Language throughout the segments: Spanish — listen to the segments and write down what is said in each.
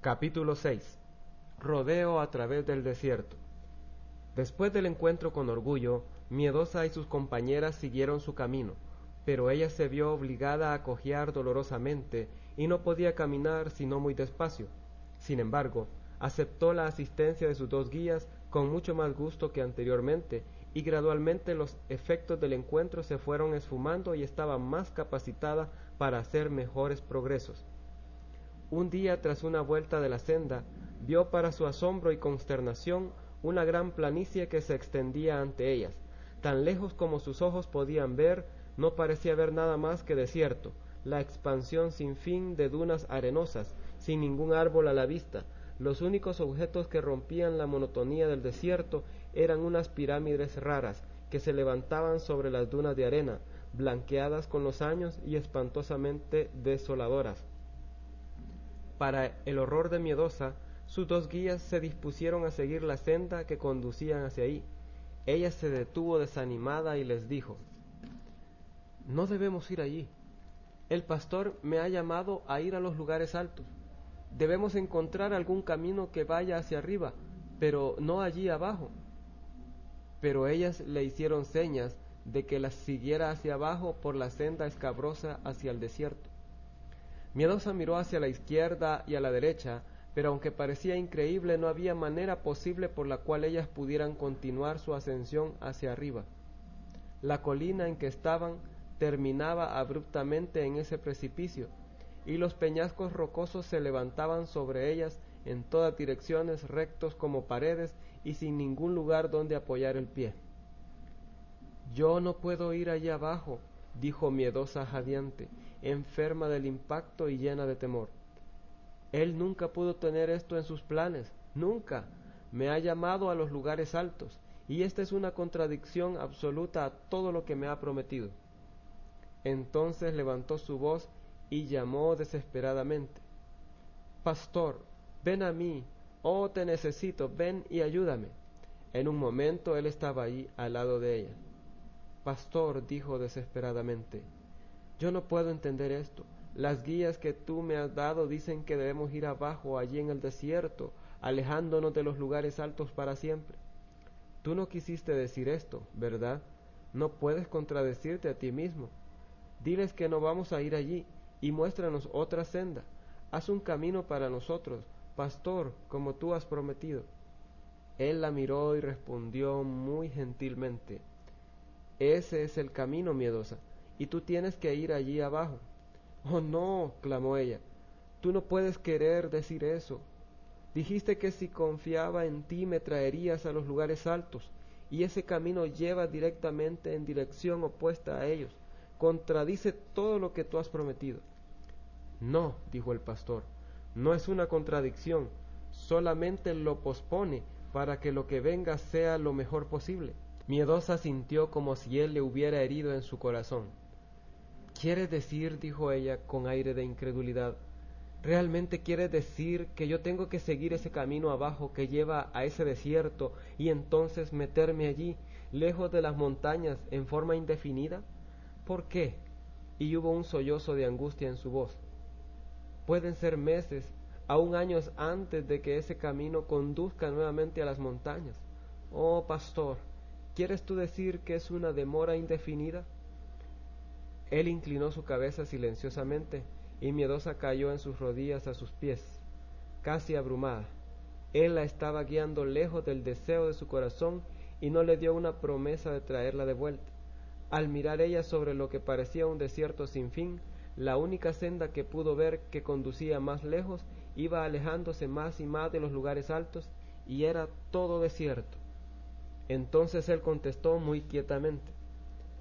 Capítulo 6 Rodeo a través del desierto Después del encuentro con Orgullo, Miedosa y sus compañeras siguieron su camino, pero ella se vio obligada a cojear dolorosamente y no podía caminar sino muy despacio. Sin embargo, aceptó la asistencia de sus dos guías con mucho más gusto que anteriormente, y gradualmente los efectos del encuentro se fueron esfumando y estaba más capacitada para hacer mejores progresos. Un día tras una vuelta de la senda, vio para su asombro y consternación una gran planicie que se extendía ante ellas. Tan lejos como sus ojos podían ver, no parecía haber nada más que desierto, la expansión sin fin de dunas arenosas, sin ningún árbol a la vista. Los únicos objetos que rompían la monotonía del desierto eran unas pirámides raras que se levantaban sobre las dunas de arena, blanqueadas con los años y espantosamente desoladoras. Para el horror de Miedosa, sus dos guías se dispusieron a seguir la senda que conducían hacia ahí. Ella se detuvo desanimada y les dijo No debemos ir allí. El pastor me ha llamado a ir a los lugares altos. Debemos encontrar algún camino que vaya hacia arriba, pero no allí abajo. Pero ellas le hicieron señas de que las siguiera hacia abajo por la senda escabrosa hacia el desierto. Miedosa miró hacia la izquierda y a la derecha, pero aunque parecía increíble, no había manera posible por la cual ellas pudieran continuar su ascensión hacia arriba. La colina en que estaban terminaba abruptamente en ese precipicio, y los peñascos rocosos se levantaban sobre ellas en todas direcciones rectos como paredes y sin ningún lugar donde apoyar el pie. Yo no puedo ir allá abajo, dijo miedosa jadeante, enferma del impacto y llena de temor. Él nunca pudo tener esto en sus planes, nunca. Me ha llamado a los lugares altos, y esta es una contradicción absoluta a todo lo que me ha prometido. Entonces levantó su voz y llamó desesperadamente. Pastor, ven a mí, oh te necesito, ven y ayúdame. En un momento él estaba allí al lado de ella. Pastor, dijo desesperadamente, yo no puedo entender esto. Las guías que tú me has dado dicen que debemos ir abajo, allí en el desierto, alejándonos de los lugares altos para siempre. Tú no quisiste decir esto, ¿verdad? No puedes contradecirte a ti mismo. Diles que no vamos a ir allí, y muéstranos otra senda. Haz un camino para nosotros, pastor, como tú has prometido. Él la miró y respondió muy gentilmente, Ese es el camino, miedosa, y tú tienes que ir allí abajo. Oh, no, clamó ella, tú no puedes querer decir eso. Dijiste que si confiaba en ti me traerías a los lugares altos, y ese camino lleva directamente en dirección opuesta a ellos contradice todo lo que tú has prometido. No, dijo el pastor, no es una contradicción, solamente lo pospone para que lo que venga sea lo mejor posible. Miedosa sintió como si él le hubiera herido en su corazón. ¿Quieres decir, dijo ella con aire de incredulidad, ¿realmente quieres decir que yo tengo que seguir ese camino abajo que lleva a ese desierto y entonces meterme allí, lejos de las montañas, en forma indefinida? ¿Por qué? Y hubo un sollozo de angustia en su voz. Pueden ser meses, aún años antes de que ese camino conduzca nuevamente a las montañas. Oh, pastor, ¿quieres tú decir que es una demora indefinida? Él inclinó su cabeza silenciosamente y miedosa cayó en sus rodillas a sus pies, casi abrumada. Él la estaba guiando lejos del deseo de su corazón y no le dio una promesa de traerla de vuelta. Al mirar ella sobre lo que parecía un desierto sin fin, la única senda que pudo ver que conducía más lejos iba alejándose más y más de los lugares altos y era todo desierto. Entonces él contestó muy quietamente,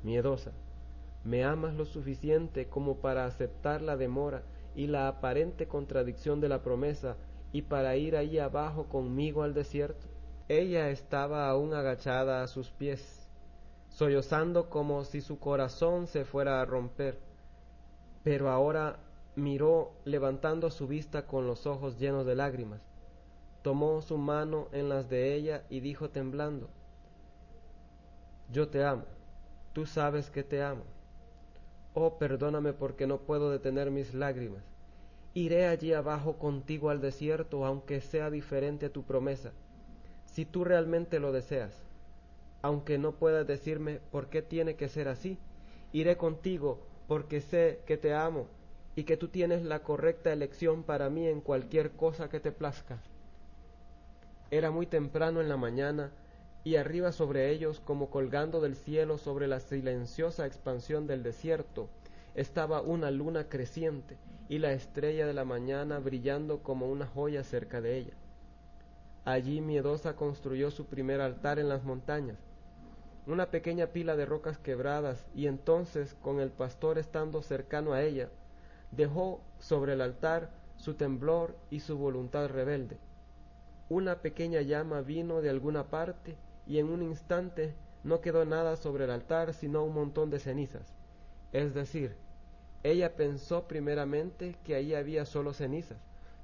miedosa, ¿me amas lo suficiente como para aceptar la demora y la aparente contradicción de la promesa y para ir ahí abajo conmigo al desierto? Ella estaba aún agachada a sus pies sollozando como si su corazón se fuera a romper. Pero ahora miró levantando su vista con los ojos llenos de lágrimas. Tomó su mano en las de ella y dijo temblando, Yo te amo, tú sabes que te amo. Oh, perdóname porque no puedo detener mis lágrimas. Iré allí abajo contigo al desierto, aunque sea diferente a tu promesa, si tú realmente lo deseas. Aunque no puedas decirme por qué tiene que ser así, iré contigo porque sé que te amo y que tú tienes la correcta elección para mí en cualquier cosa que te plazca. Era muy temprano en la mañana, y arriba sobre ellos, como colgando del cielo sobre la silenciosa expansión del desierto, estaba una luna creciente y la estrella de la mañana brillando como una joya cerca de ella. Allí Miedosa construyó su primer altar en las montañas, una pequeña pila de rocas quebradas, y entonces, con el pastor estando cercano a ella, dejó sobre el altar su temblor y su voluntad rebelde. Una pequeña llama vino de alguna parte y en un instante no quedó nada sobre el altar sino un montón de cenizas. Es decir, ella pensó primeramente que allí había solo cenizas,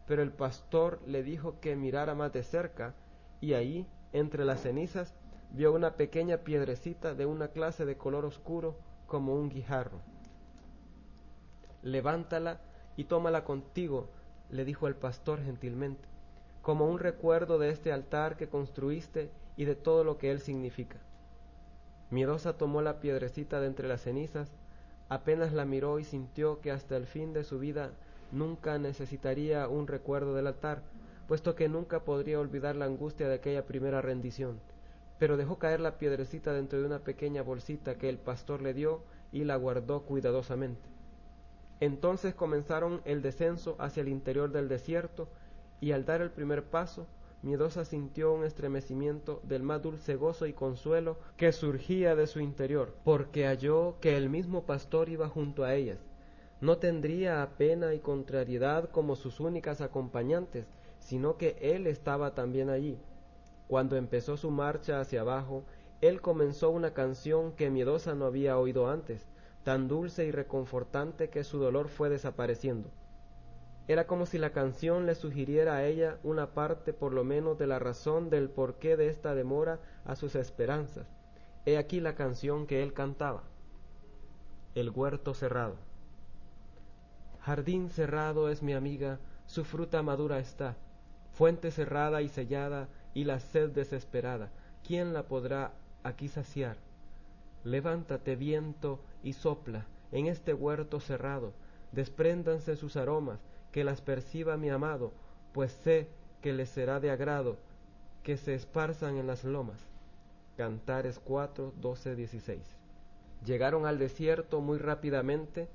pero el pastor le dijo que mirara más de cerca y ahí, entre las cenizas, vio una pequeña piedrecita de una clase de color oscuro como un guijarro levántala y tómala contigo, le dijo el pastor gentilmente, como un recuerdo de este altar que construiste y de todo lo que él significa. Miedosa tomó la piedrecita de entre las cenizas, apenas la miró y sintió que hasta el fin de su vida nunca necesitaría un recuerdo del altar, puesto que nunca podría olvidar la angustia de aquella primera rendición. Pero dejó caer la piedrecita dentro de una pequeña bolsita que el pastor le dio y la guardó cuidadosamente. Entonces comenzaron el descenso hacia el interior del desierto, y al dar el primer paso, Miedosa sintió un estremecimiento del más dulce gozo y consuelo que surgía de su interior, porque halló que el mismo pastor iba junto a ellas. No tendría pena y contrariedad como sus únicas acompañantes, sino que él estaba también allí. Cuando empezó su marcha hacia abajo, él comenzó una canción que Miedosa no había oído antes, tan dulce y reconfortante que su dolor fue desapareciendo. Era como si la canción le sugiriera a ella una parte por lo menos de la razón del porqué de esta demora a sus esperanzas. He aquí la canción que él cantaba. El huerto cerrado. Jardín cerrado es mi amiga, su fruta madura está, fuente cerrada y sellada y la sed desesperada, ¿quién la podrá aquí saciar? Levántate viento y sopla en este huerto cerrado, despréndanse sus aromas, que las perciba mi amado, pues sé que les será de agrado que se esparzan en las lomas. Cantares 4, 12, 16. Llegaron al desierto muy rápidamente,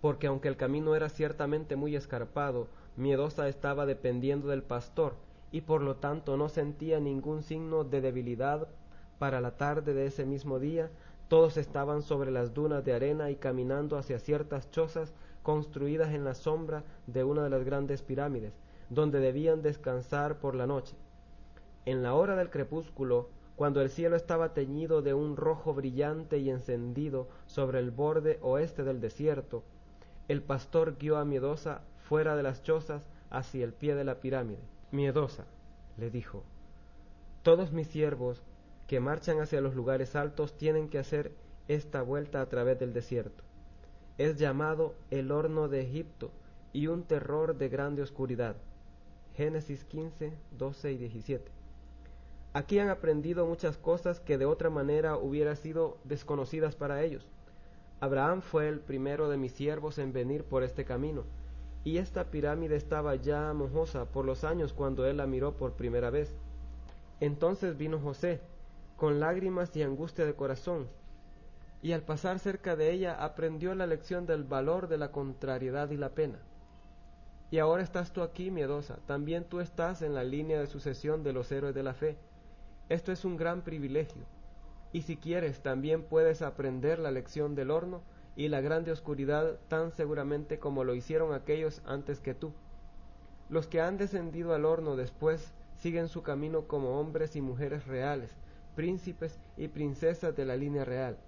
porque aunque el camino era ciertamente muy escarpado, Miedosa estaba dependiendo del pastor, y por lo tanto no sentía ningún signo de debilidad para la tarde de ese mismo día, todos estaban sobre las dunas de arena y caminando hacia ciertas chozas construidas en la sombra de una de las grandes pirámides, donde debían descansar por la noche. En la hora del crepúsculo, cuando el cielo estaba teñido de un rojo brillante y encendido sobre el borde oeste del desierto, el pastor guió a Miedosa fuera de las chozas hacia el pie de la pirámide. Miedosa, le dijo, todos mis siervos que marchan hacia los lugares altos tienen que hacer esta vuelta a través del desierto. Es llamado el horno de Egipto y un terror de grande oscuridad. Génesis 15, 12 y 17. Aquí han aprendido muchas cosas que de otra manera hubieran sido desconocidas para ellos. Abraham fue el primero de mis siervos en venir por este camino, y esta pirámide estaba ya mojosa por los años cuando él la miró por primera vez. Entonces vino José, con lágrimas y angustia de corazón, y al pasar cerca de ella aprendió la lección del valor de la contrariedad y la pena. Y ahora estás tú aquí, miedosa, también tú estás en la línea de sucesión de los héroes de la fe. Esto es un gran privilegio, y si quieres también puedes aprender la lección del horno y la grande oscuridad tan seguramente como lo hicieron aquellos antes que tú. Los que han descendido al horno después siguen su camino como hombres y mujeres reales, príncipes y princesas de la línea real.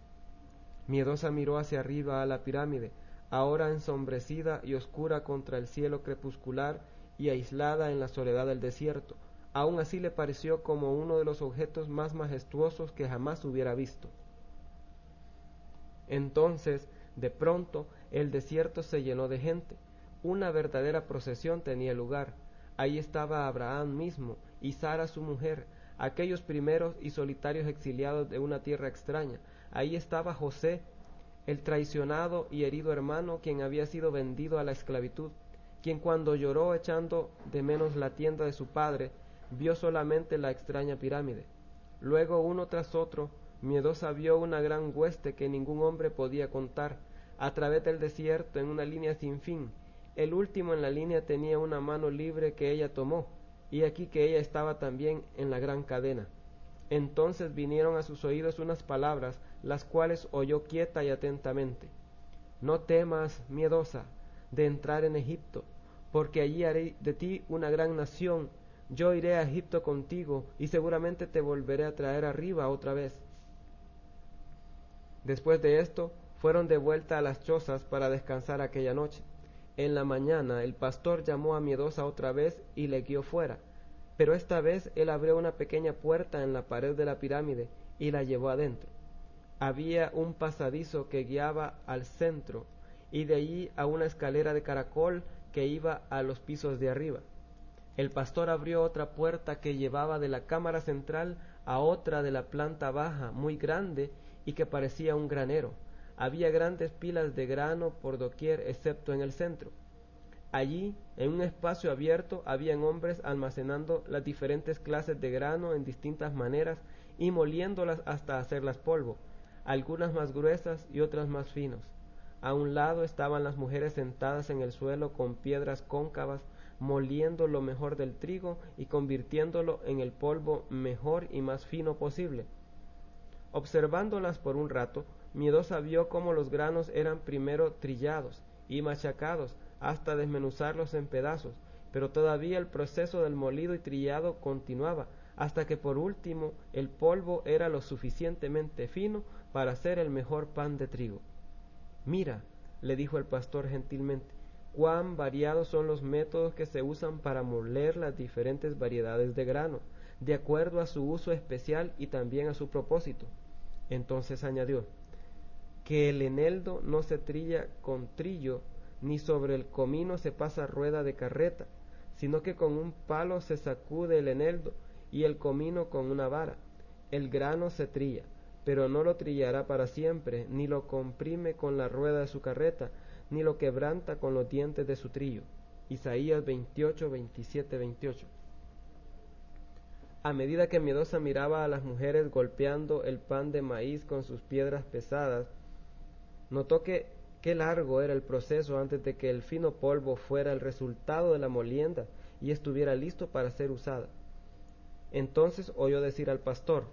Miedosa miró hacia arriba a la pirámide, ahora ensombrecida y oscura contra el cielo crepuscular y aislada en la soledad del desierto. Aun así le pareció como uno de los objetos más majestuosos que jamás hubiera visto. Entonces, de pronto, el desierto se llenó de gente. una verdadera procesión tenía lugar. Ahí estaba Abraham mismo y Sara su mujer, aquellos primeros y solitarios exiliados de una tierra extraña. Ahí estaba José, el traicionado y herido hermano, quien había sido vendido a la esclavitud, quien cuando lloró echando de menos la tienda de su padre, vio solamente la extraña pirámide. Luego uno tras otro, miedosa vio una gran hueste que ningún hombre podía contar, a través del desierto en una línea sin fin. El último en la línea tenía una mano libre que ella tomó, y aquí que ella estaba también en la gran cadena. Entonces vinieron a sus oídos unas palabras, las cuales oyó quieta y atentamente. No temas, miedosa, de entrar en Egipto, porque allí haré de ti una gran nación. Yo iré a Egipto contigo, y seguramente te volveré a traer arriba otra vez. Después de esto, fueron de vuelta a las chozas para descansar aquella noche. En la mañana el pastor llamó a Miedosa otra vez y le guió fuera pero esta vez él abrió una pequeña puerta en la pared de la pirámide y la llevó adentro. Había un pasadizo que guiaba al centro y de allí a una escalera de caracol que iba a los pisos de arriba. El pastor abrió otra puerta que llevaba de la cámara central a otra de la planta baja, muy grande y que parecía un granero. Había grandes pilas de grano por doquier excepto en el centro. Allí, en un espacio abierto, habían hombres almacenando las diferentes clases de grano en distintas maneras y moliéndolas hasta hacerlas polvo, algunas más gruesas y otras más finos. A un lado estaban las mujeres sentadas en el suelo con piedras cóncavas, moliendo lo mejor del trigo y convirtiéndolo en el polvo mejor y más fino posible. Observándolas por un rato, Miedosa vio cómo los granos eran primero trillados y machacados hasta desmenuzarlos en pedazos, pero todavía el proceso del molido y trillado continuaba, hasta que por último el polvo era lo suficientemente fino para hacer el mejor pan de trigo. Mira, le dijo el pastor gentilmente, cuán variados son los métodos que se usan para moler las diferentes variedades de grano, de acuerdo a su uso especial y también a su propósito. Entonces añadió, que el eneldo no se trilla con trillo ni sobre el comino se pasa rueda de carreta, sino que con un palo se sacude el eneldo y el comino con una vara. El grano se trilla, pero no lo trillará para siempre, ni lo comprime con la rueda de su carreta, ni lo quebranta con los dientes de su trillo. Isaías 28, 27, 28. A medida que Miedosa miraba a las mujeres golpeando el pan de maíz con sus piedras pesadas, notó que Qué largo era el proceso antes de que el fino polvo fuera el resultado de la molienda y estuviera listo para ser usada. Entonces oyó decir al pastor,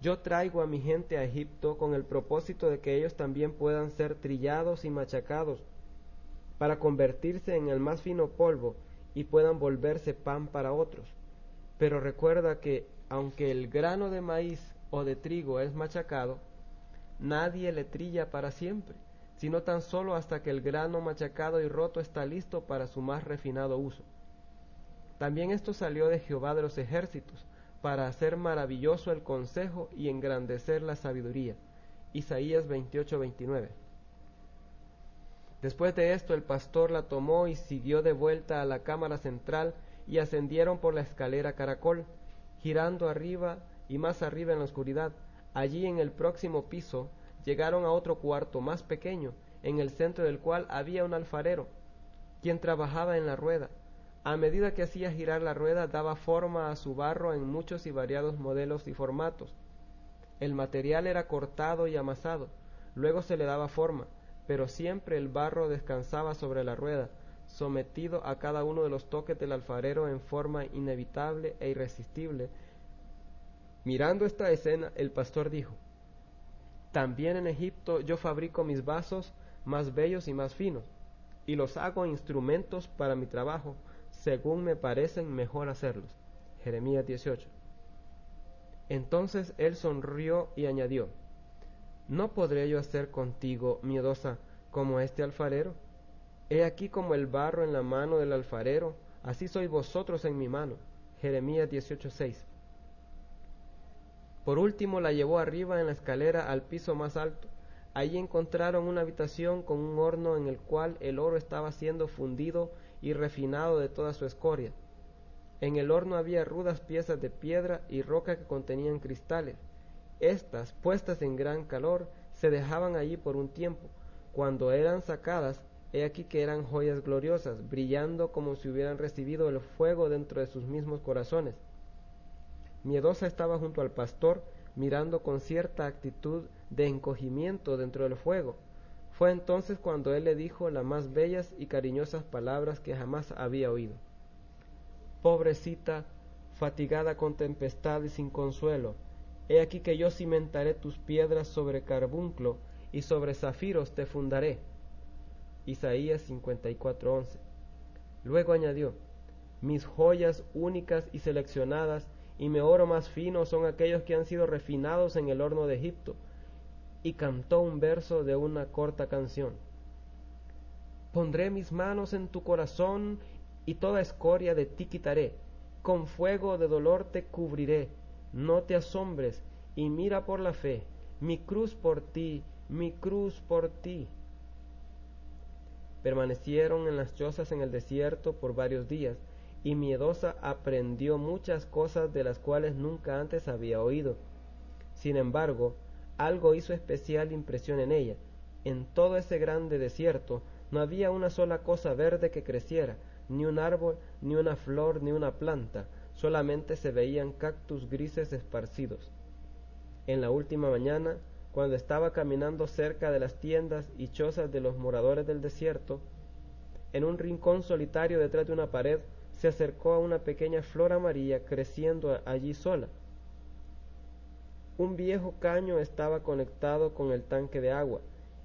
Yo traigo a mi gente a Egipto con el propósito de que ellos también puedan ser trillados y machacados, para convertirse en el más fino polvo y puedan volverse pan para otros. Pero recuerda que, aunque el grano de maíz o de trigo es machacado, nadie le trilla para siempre sino tan solo hasta que el grano machacado y roto está listo para su más refinado uso. También esto salió de Jehová de los ejércitos, para hacer maravilloso el consejo y engrandecer la sabiduría. Isaías 28-29. Después de esto el pastor la tomó y siguió de vuelta a la cámara central y ascendieron por la escalera caracol, girando arriba y más arriba en la oscuridad. Allí en el próximo piso llegaron a otro cuarto más pequeño, en el centro del cual había un alfarero, quien trabajaba en la rueda. A medida que hacía girar la rueda daba forma a su barro en muchos y variados modelos y formatos. El material era cortado y amasado, luego se le daba forma, pero siempre el barro descansaba sobre la rueda, sometido a cada uno de los toques del alfarero en forma inevitable e irresistible. Mirando esta escena, el pastor dijo, también en Egipto yo fabrico mis vasos más bellos y más finos, y los hago instrumentos para mi trabajo, según me parecen mejor hacerlos. Jeremías 18. Entonces él sonrió y añadió, ¿No podré yo hacer contigo, miedosa, como este alfarero? He aquí como el barro en la mano del alfarero, así sois vosotros en mi mano. Jeremías 18:6. Por último la llevó arriba en la escalera al piso más alto. Allí encontraron una habitación con un horno en el cual el oro estaba siendo fundido y refinado de toda su escoria. En el horno había rudas piezas de piedra y roca que contenían cristales. Estas, puestas en gran calor, se dejaban allí por un tiempo. Cuando eran sacadas, he aquí que eran joyas gloriosas, brillando como si hubieran recibido el fuego dentro de sus mismos corazones. Miedosa estaba junto al pastor, mirando con cierta actitud de encogimiento dentro del fuego. Fue entonces cuando él le dijo las más bellas y cariñosas palabras que jamás había oído. Pobrecita, fatigada con tempestad y sin consuelo, he aquí que yo cimentaré tus piedras sobre carbunclo y sobre zafiros te fundaré. Isaías 54:11. Luego añadió, mis joyas únicas y seleccionadas y mi oro más fino son aquellos que han sido refinados en el horno de Egipto. Y cantó un verso de una corta canción. Pondré mis manos en tu corazón y toda escoria de ti quitaré. Con fuego de dolor te cubriré. No te asombres y mira por la fe. Mi cruz por ti, mi cruz por ti. Permanecieron en las chozas en el desierto por varios días y miedosa aprendió muchas cosas de las cuales nunca antes había oído. Sin embargo, algo hizo especial impresión en ella. En todo ese grande desierto no había una sola cosa verde que creciera, ni un árbol, ni una flor, ni una planta, solamente se veían cactus grises esparcidos. En la última mañana, cuando estaba caminando cerca de las tiendas y chozas de los moradores del desierto, en un rincón solitario detrás de una pared, se acercó a una pequeña flor amarilla creciendo allí sola. Un viejo caño estaba conectado con el tanque de agua.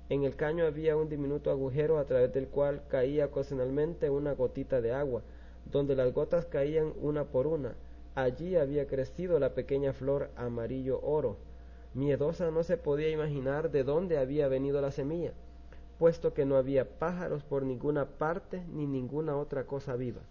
En el caño había un diminuto agujero a través del cual caía ocasionalmente una gotita de agua, donde las gotas caían una por una. Allí había crecido la pequeña flor amarillo oro. Miedosa no se podía imaginar de dónde había venido la semilla, puesto que no había pájaros por ninguna parte ni ninguna otra cosa viva.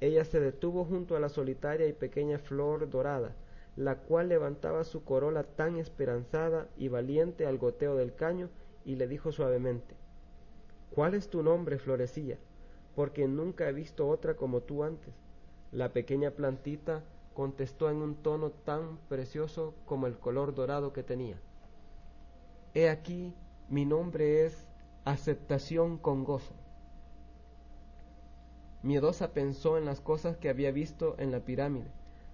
Ella se detuvo junto a la solitaria y pequeña flor dorada, la cual levantaba su corola tan esperanzada y valiente al goteo del caño, y le dijo suavemente ¿Cuál es tu nombre, florecilla? Porque nunca he visto otra como tú antes. La pequeña plantita contestó en un tono tan precioso como el color dorado que tenía. He aquí, mi nombre es aceptación con gozo. Miedosa pensó en las cosas que había visto en la pirámide,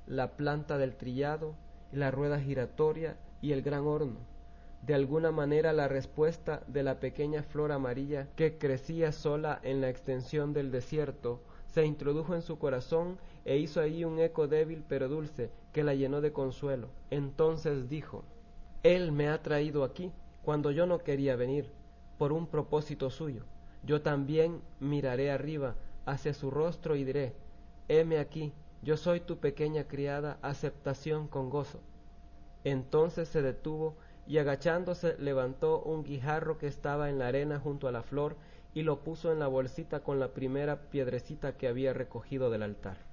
la planta del trillado, la rueda giratoria y el gran horno. De alguna manera la respuesta de la pequeña flor amarilla que crecía sola en la extensión del desierto se introdujo en su corazón e hizo allí un eco débil pero dulce que la llenó de consuelo. Entonces dijo Él me ha traído aquí cuando yo no quería venir, por un propósito suyo. Yo también miraré arriba hacia su rostro y diré, heme aquí, yo soy tu pequeña criada, aceptación con gozo. Entonces se detuvo y agachándose levantó un guijarro que estaba en la arena junto a la flor y lo puso en la bolsita con la primera piedrecita que había recogido del altar.